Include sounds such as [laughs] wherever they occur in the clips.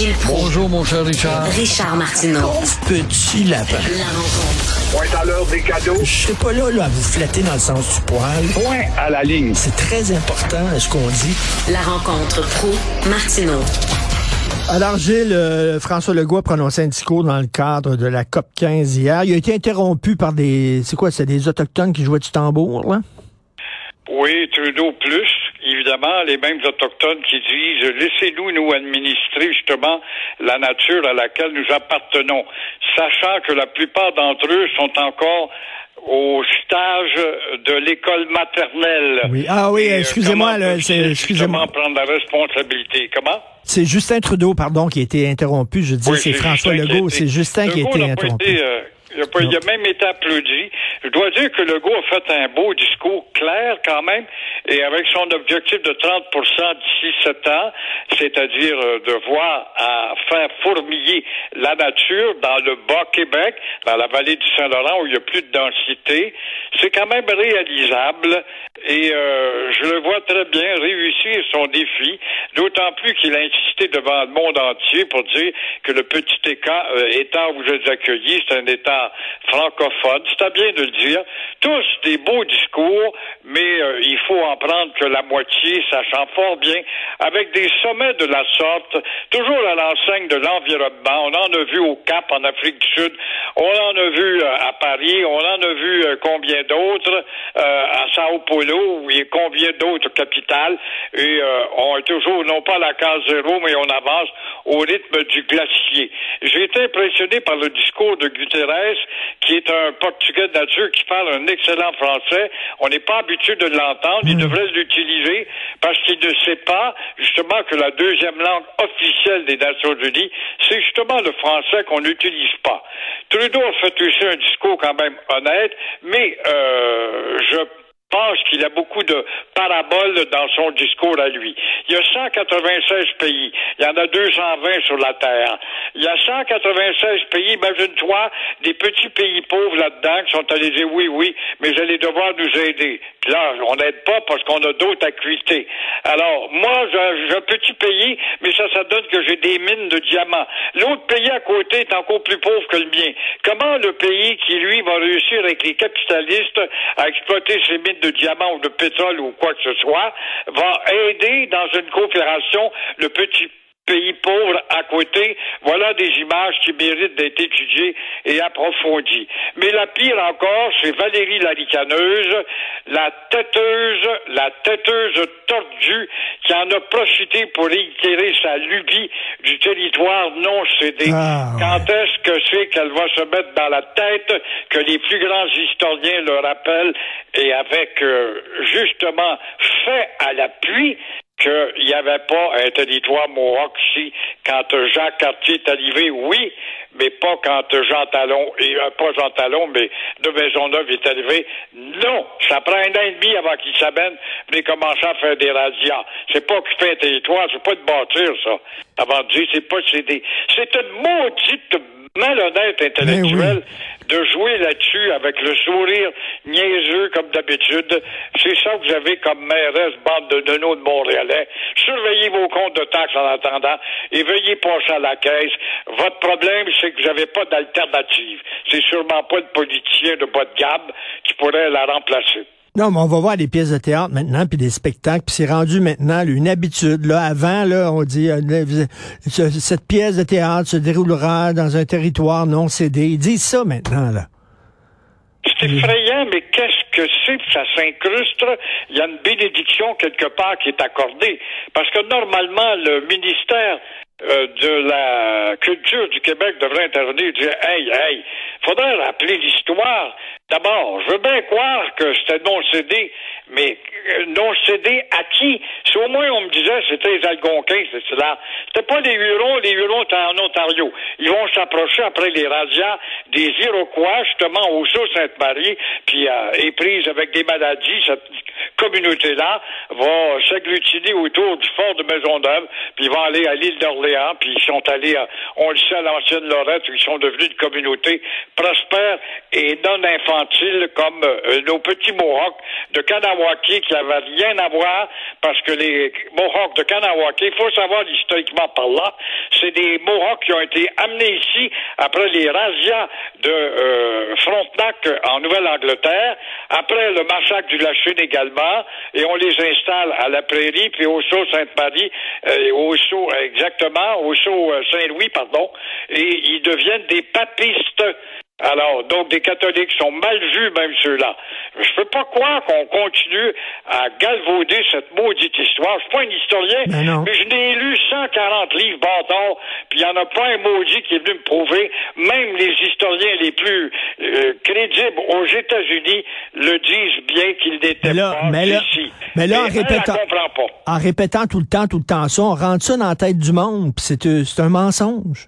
Gilles Proulx. Bonjour, mon cher Richard. Richard Martineau. petit lapin. La rencontre. Point à l'heure des cadeaux. Je serai pas là, là à vous flatter dans le sens du poil. Point à la ligne. C'est très important ce qu'on dit. La rencontre pro martineau Alors, Gilles, euh, François Legault a prononcé un discours dans le cadre de la COP 15 hier. Il a été interrompu par des... C'est quoi, c'est des Autochtones qui jouaient du tambour, là? Oui, Trudeau plus, évidemment, les mêmes autochtones qui disent laissez-nous nous administrer justement la nature à laquelle nous appartenons, sachant que la plupart d'entre eux sont encore au stage de l'école maternelle. Oui. Ah oui, euh, excusez-moi, excusez-moi. prendre la responsabilité? Comment? C'est Justin Trudeau, pardon, qui a été interrompu. Je dis, Oui, c'est François Justin Legault. C'est Justin qui a été interrompu. été, euh, il, a pas- il a même été applaudi. Je dois dire que Legault a fait un beau discours clair quand même, et avec son objectif de 30% d'ici 7 ans, c'est-à-dire euh, de voir à faire fourmiller la nature dans le Bas-Québec, dans la vallée du Saint-Laurent où il y a plus de densité, c'est quand même réalisable et euh, je le vois très bien réussir son défi, d'autant plus qu'il a insisté devant le monde entier pour dire que le petit État, euh, État où vous êtes accueillis, c'est un État francophone. C'est à bien de le dire. Tous des beaux discours, mais euh, il faut en prendre que la moitié, sachant fort bien, avec des sommets de la sorte, toujours à l'enseigne de l'environnement. On en a vu au Cap, en Afrique du Sud. On en a vu euh, à Paris. On en a vu euh, combien d'autres euh, à Sao Paulo et combien d'autres capitales. Et euh, on est toujours, non pas à la case zéro, mais on avance au rythme du glacier. J'ai été impressionné par le discours de Guterres, qui est un Portugais de nature qui parle un excellent français. On n'est pas habitué de l'entendre. Il devrait l'utiliser parce qu'il ne sait pas justement que la deuxième langue officielle des Nations Unies, c'est justement le français qu'on n'utilise pas. Trudeau a fait aussi un discours quand même honnête, mais euh, je pense qu'il a beaucoup de paraboles dans son discours à lui. Il y a 196 pays. Il y en a 220 sur la Terre. Il y a 196 pays. Imagine-toi des petits pays pauvres là-dedans qui sont allés dire oui, oui, mais vous allez devoir nous aider. Puis là, on n'aide pas parce qu'on a d'autres acuités. Alors, moi, j'ai un petit pays, mais ça, ça donne que j'ai des mines de diamants. L'autre pays à côté est encore plus pauvre que le mien. Comment le pays qui, lui, va réussir avec les capitalistes à exploiter ses mines de diamants ou de pétrole ou quoi que ce soit, va aider dans une coopération le petit pays pauvre à côté, voilà des images qui méritent d'être étudiées et approfondies. Mais la pire encore, c'est Valérie la ricaneuse, la têteuse, la têteuse tordue qui en a profité pour réitérer sa lubie du territoire non cédé. Ah, ouais. Quand est-ce que c'est qu'elle va se mettre dans la tête que les plus grands historiens le rappellent? Et avec euh, justement fait à l'appui qu'il n'y avait pas un territoire Mohawk ici quand Jacques Cartier est arrivé, oui, mais pas quand Jean Talon, et euh, pas Jean Talon, mais de Maisonneuve est arrivé. Non, ça prend un an et demi avant qu'il s'amène, mais commencer à faire des radias. C'est pas occuper un territoire, c'est pas de bâtir, ça. Avant de dire, c'est pas céder. C'est une maudite malhonnête intellectuelle de jouer là-dessus avec le sourire niaiseux comme d'habitude. C'est ça que vous avez comme mairesse, bande de nonos de Montréalais. Surveillez vos comptes de taxes en attendant et veuillez passer à la caisse. Votre problème, c'est que vous n'avez pas d'alternative. C'est sûrement pas le politicien de bas de gamme qui pourrait la remplacer. Non, mais on va voir des pièces de théâtre maintenant, puis des spectacles, puis c'est rendu maintenant là, une habitude. Là, avant, là, on dit euh, ce- cette pièce de théâtre se déroulera dans un territoire non cédé. Ils disent ça maintenant, là. C'est effrayant, mais qu'est-ce que c'est? Ça s'incruste. Il y a une bénédiction quelque part qui est accordée. Parce que normalement, le ministère euh, de la culture du Québec devrait intervenir et dire Hey, hey, faudrait rappeler l'histoire. D'abord, je veux bien croire que c'était non cédé, mais euh, non cédé à qui? Si au moins on me disait c'était les Algonquins, c'est cela. C'était pas les Hurons, les Hurons étaient en Ontario. Ils vont s'approcher après les razzias des Iroquois, justement au Sault-Sainte-Marie, puis euh, avec des maladies. Cette communauté-là va s'agglutiner autour du fort de Maisonneuve, puis ils vont aller à l'île d'Orléans, puis ils sont allés, à, on le sait, à l'ancienne Lorette, où ils sont devenus une communauté prospère et non infantile comme euh, nos petits Mohawks de Kanawaki qui n'avaient rien à voir parce que les Mohawks de Kanawaki, il faut savoir historiquement par là, c'est des Mohawks qui ont été amenés ici après les razzias de euh, Frontenac en Nouvelle-Angleterre, après le massacre du Lachine également, et on les installe à la Prairie, puis au Sault-Sainte-Marie, euh, au Sault, exactement, au Sault euh, Saint-Louis, pardon, et ils deviennent des papistes. Alors, donc des catholiques sont mal vus, même ceux-là. Je peux pas croire qu'on continue à galvauder cette maudite histoire. Je suis pas un historien, Ben non. mais je n'ai lu 140 livres bâtons, puis il n'y en a pas un maudit qui est venu me prouver. Même les historiens les plus euh, crédibles aux États-Unis le disent bien qu'il n'était Mais là- pas mais là- ici. mais là, en elle, répétant- pas. En répétant tout le temps, tout le temps ça, on rentre ça dans la tête du monde, puis c'est euh, c'est un mensonge.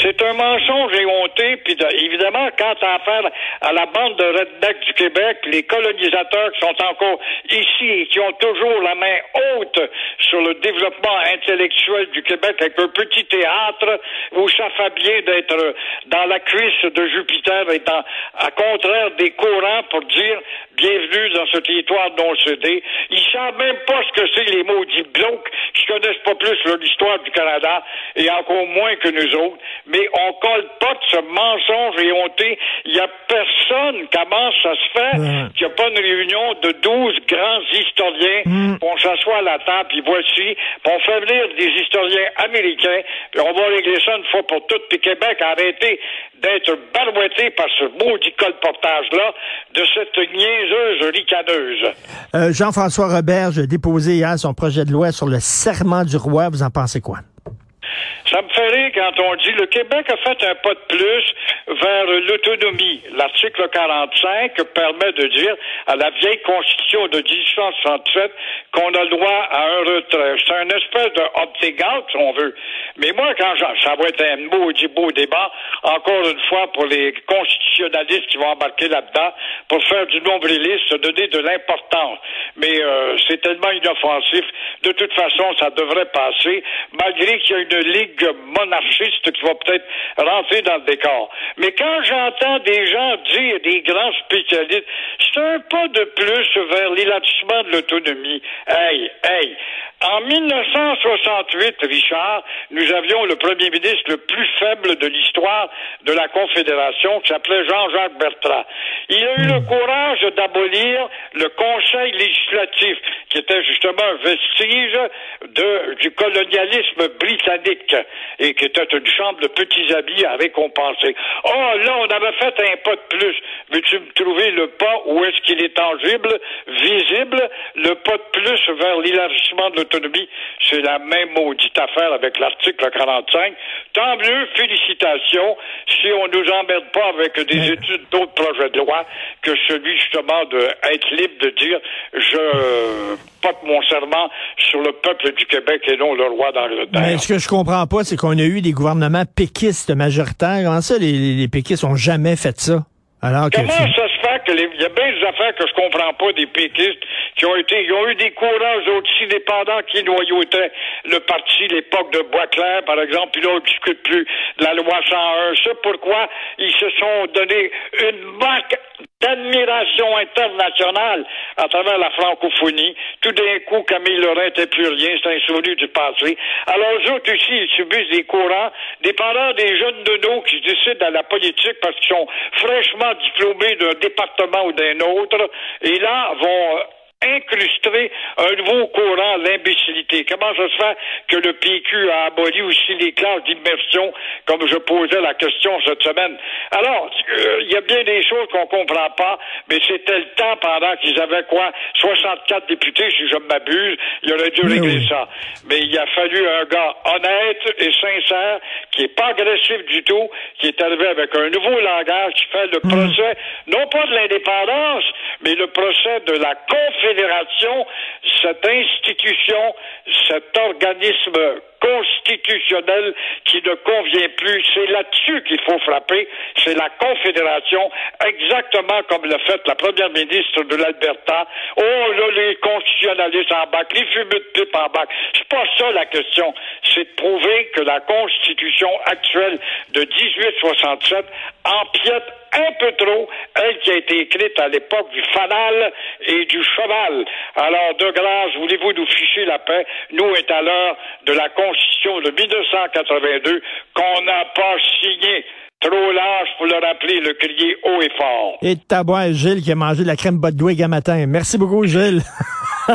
C'est un mensonge éhonté, puis de- évidemment, quand t'as affaire à la bande de redneck du Québec, les colonisateurs qui sont encore ici et qui ont toujours la main haute sur le développement intellectuel du Québec avec un petit théâtre où ça fait bien d'être dans la cuisse de Jupiter et dans, à contraire des courants pour dire bienvenue dans ce territoire non cédé. Ils savent même pas ce que c'est les maudits blocs qui connaissent pas plus l'histoire du Canada et encore moins que nous autres. Mais on colle pas de ce mensonge éhonté. Il y a personne. Comment ça se fait qu'il n'y a pas une réunion de 12 grands historiens Mm. qu'on s'assoit à la table, puis voici, puis on fait venir des historiens américains, puis on va régler ça une fois pour toutes, puis Québec a arrêté d'être barouetté par ce maudit colportage-là de cette niaiseuse ricaneuse. Euh, Jean-François Roberge a déposé hier son projet de loi sur le serment du roi. Vous en pensez quoi? Ça me fait rire quand on dit le Québec a fait un pas de plus vers l'autonomie. L'article 45 permet de dire à la vieille constitution de 1867 qu'on a le droit à un retrait. C'est un espèce de opting-out, si on veut. Mais moi, quand ça va être un beau débat, encore une fois, pour les qui vont embarquer là-dedans, pour faire du nombriliste, se donner de l'importance. Mais euh, c'est tellement inoffensif. De toute façon, ça devrait passer, malgré qu'il y a une ligue monarchiste qui va peut-être rentrer dans le décor. Mais quand j'entends des gens dire, des grands spécialistes, c'est un pas de plus vers l'élargissement de l'autonomie. Hey, hey, en 1968, Richard, nous avions le premier ministre le plus faible de l'histoire de la Confédération qui s'appelait Jean-Jacques Bertrand. Il a eu le courage d'abolir le Conseil législatif, qui était justement un vestige de, du colonialisme britannique et qui était une chambre de petits habits à récompenser. Oh, là, on avait fait un pas de plus. Veux-tu me trouver le pas où est-ce qu'il est tangible, visible? Le pas de plus vers l'élargissement de l'autonomie, c'est la même maudite affaire avec l'article 45. Tant mieux, félicitations, si on nous emmerde pas avec des études d'autres projets de loi que celui justement d'être libre de dire je porte mon serment sur le peuple du Québec et non le roi d'Angleterre. Mais ce que je comprends pas, c'est qu'on a eu des gouvernements péquistes majoritaires. Comment ça, les, les, péquistes ont jamais fait ça? Alors que ça il y a bien des affaires que je comprends pas des péquistes qui ont été, ils ont eu des autres aussi dépendants qui noyautaient le parti, l'époque de Boisclair, par exemple, puis là, on discute plus de la loi 101. C'est pourquoi ils se sont donné une marque d'admiration internationale à travers la francophonie. Tout d'un coup, Camille Laurent n'était plus rien, c'est un souvenir du passé. Alors, eux autres aussi, ils subissent des courants dépendant des jeunes de nous qui décident à la politique parce qu'ils sont fraîchement diplômés d'un département ou d'un autre, et là, vont incrustrer un nouveau courant, l'imbécilité. Comment ça se fait que le PQ a aboli aussi les classes d'immersion, comme je posais la question cette semaine? Alors, euh, il y a bien des choses qu'on comprend pas, mais c'était le temps pendant qu'ils avaient quoi? 64 députés, si je ne m'abuse. Il aurait dû régler oui. ça. Mais il a fallu un gars honnête et sincère, qui est pas agressif du tout, qui est arrivé avec un nouveau langage, qui fait le procès, non pas de l'indépendance, mais le procès de la confédération, cette institution, cet organisme constitutionnel qui ne convient plus. C'est là-dessus qu'il faut frapper. C'est la Confédération, exactement comme l'a fait la première ministre de l'Alberta. Oh, là, les constitutionnalistes en bac, les fumeux de pipe en bac. C'est pas ça la question. C'est de prouver que la Constitution actuelle de 1867 empiète un peu trop, elle qui a été écrite à l'époque du fanal et du cheval. Alors, de grâce, voulez-vous nous ficher la paix? Nous est à l'heure de la Constitution de 1982 qu'on n'a pas signée. Trop large pour le rappeler, le crier haut et fort. Et tabois, Gilles qui a mangé de la crème Bodwig un matin. Merci beaucoup, Gilles. [laughs]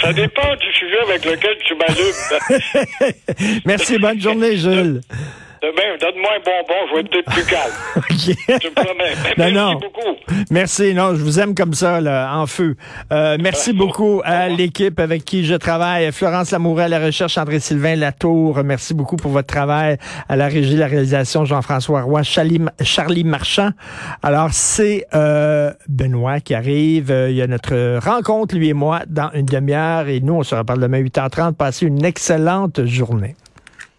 Ça dépend du sujet avec lequel tu m'allumes. [laughs] Merci, bonne journée, Gilles. Demain, donne-moi un bonbon, je vais être peut-être plus [laughs] calme. OK. Tu me promets. [laughs] Non, Merci non. beaucoup. Merci, non, je vous aime comme ça, là, en feu. Euh, merci beaucoup à l'équipe avec qui je travaille. Florence Lamoureux à la recherche, André-Sylvain Latour, merci beaucoup pour votre travail. À la régie, la réalisation, Jean-François Roy, Charlie, Charlie Marchand. Alors, c'est euh, Benoît qui arrive. Euh, Il y a notre rencontre, lui et moi, dans une demi-heure. Et nous, on se reparle demain 8h30. Passez une excellente journée.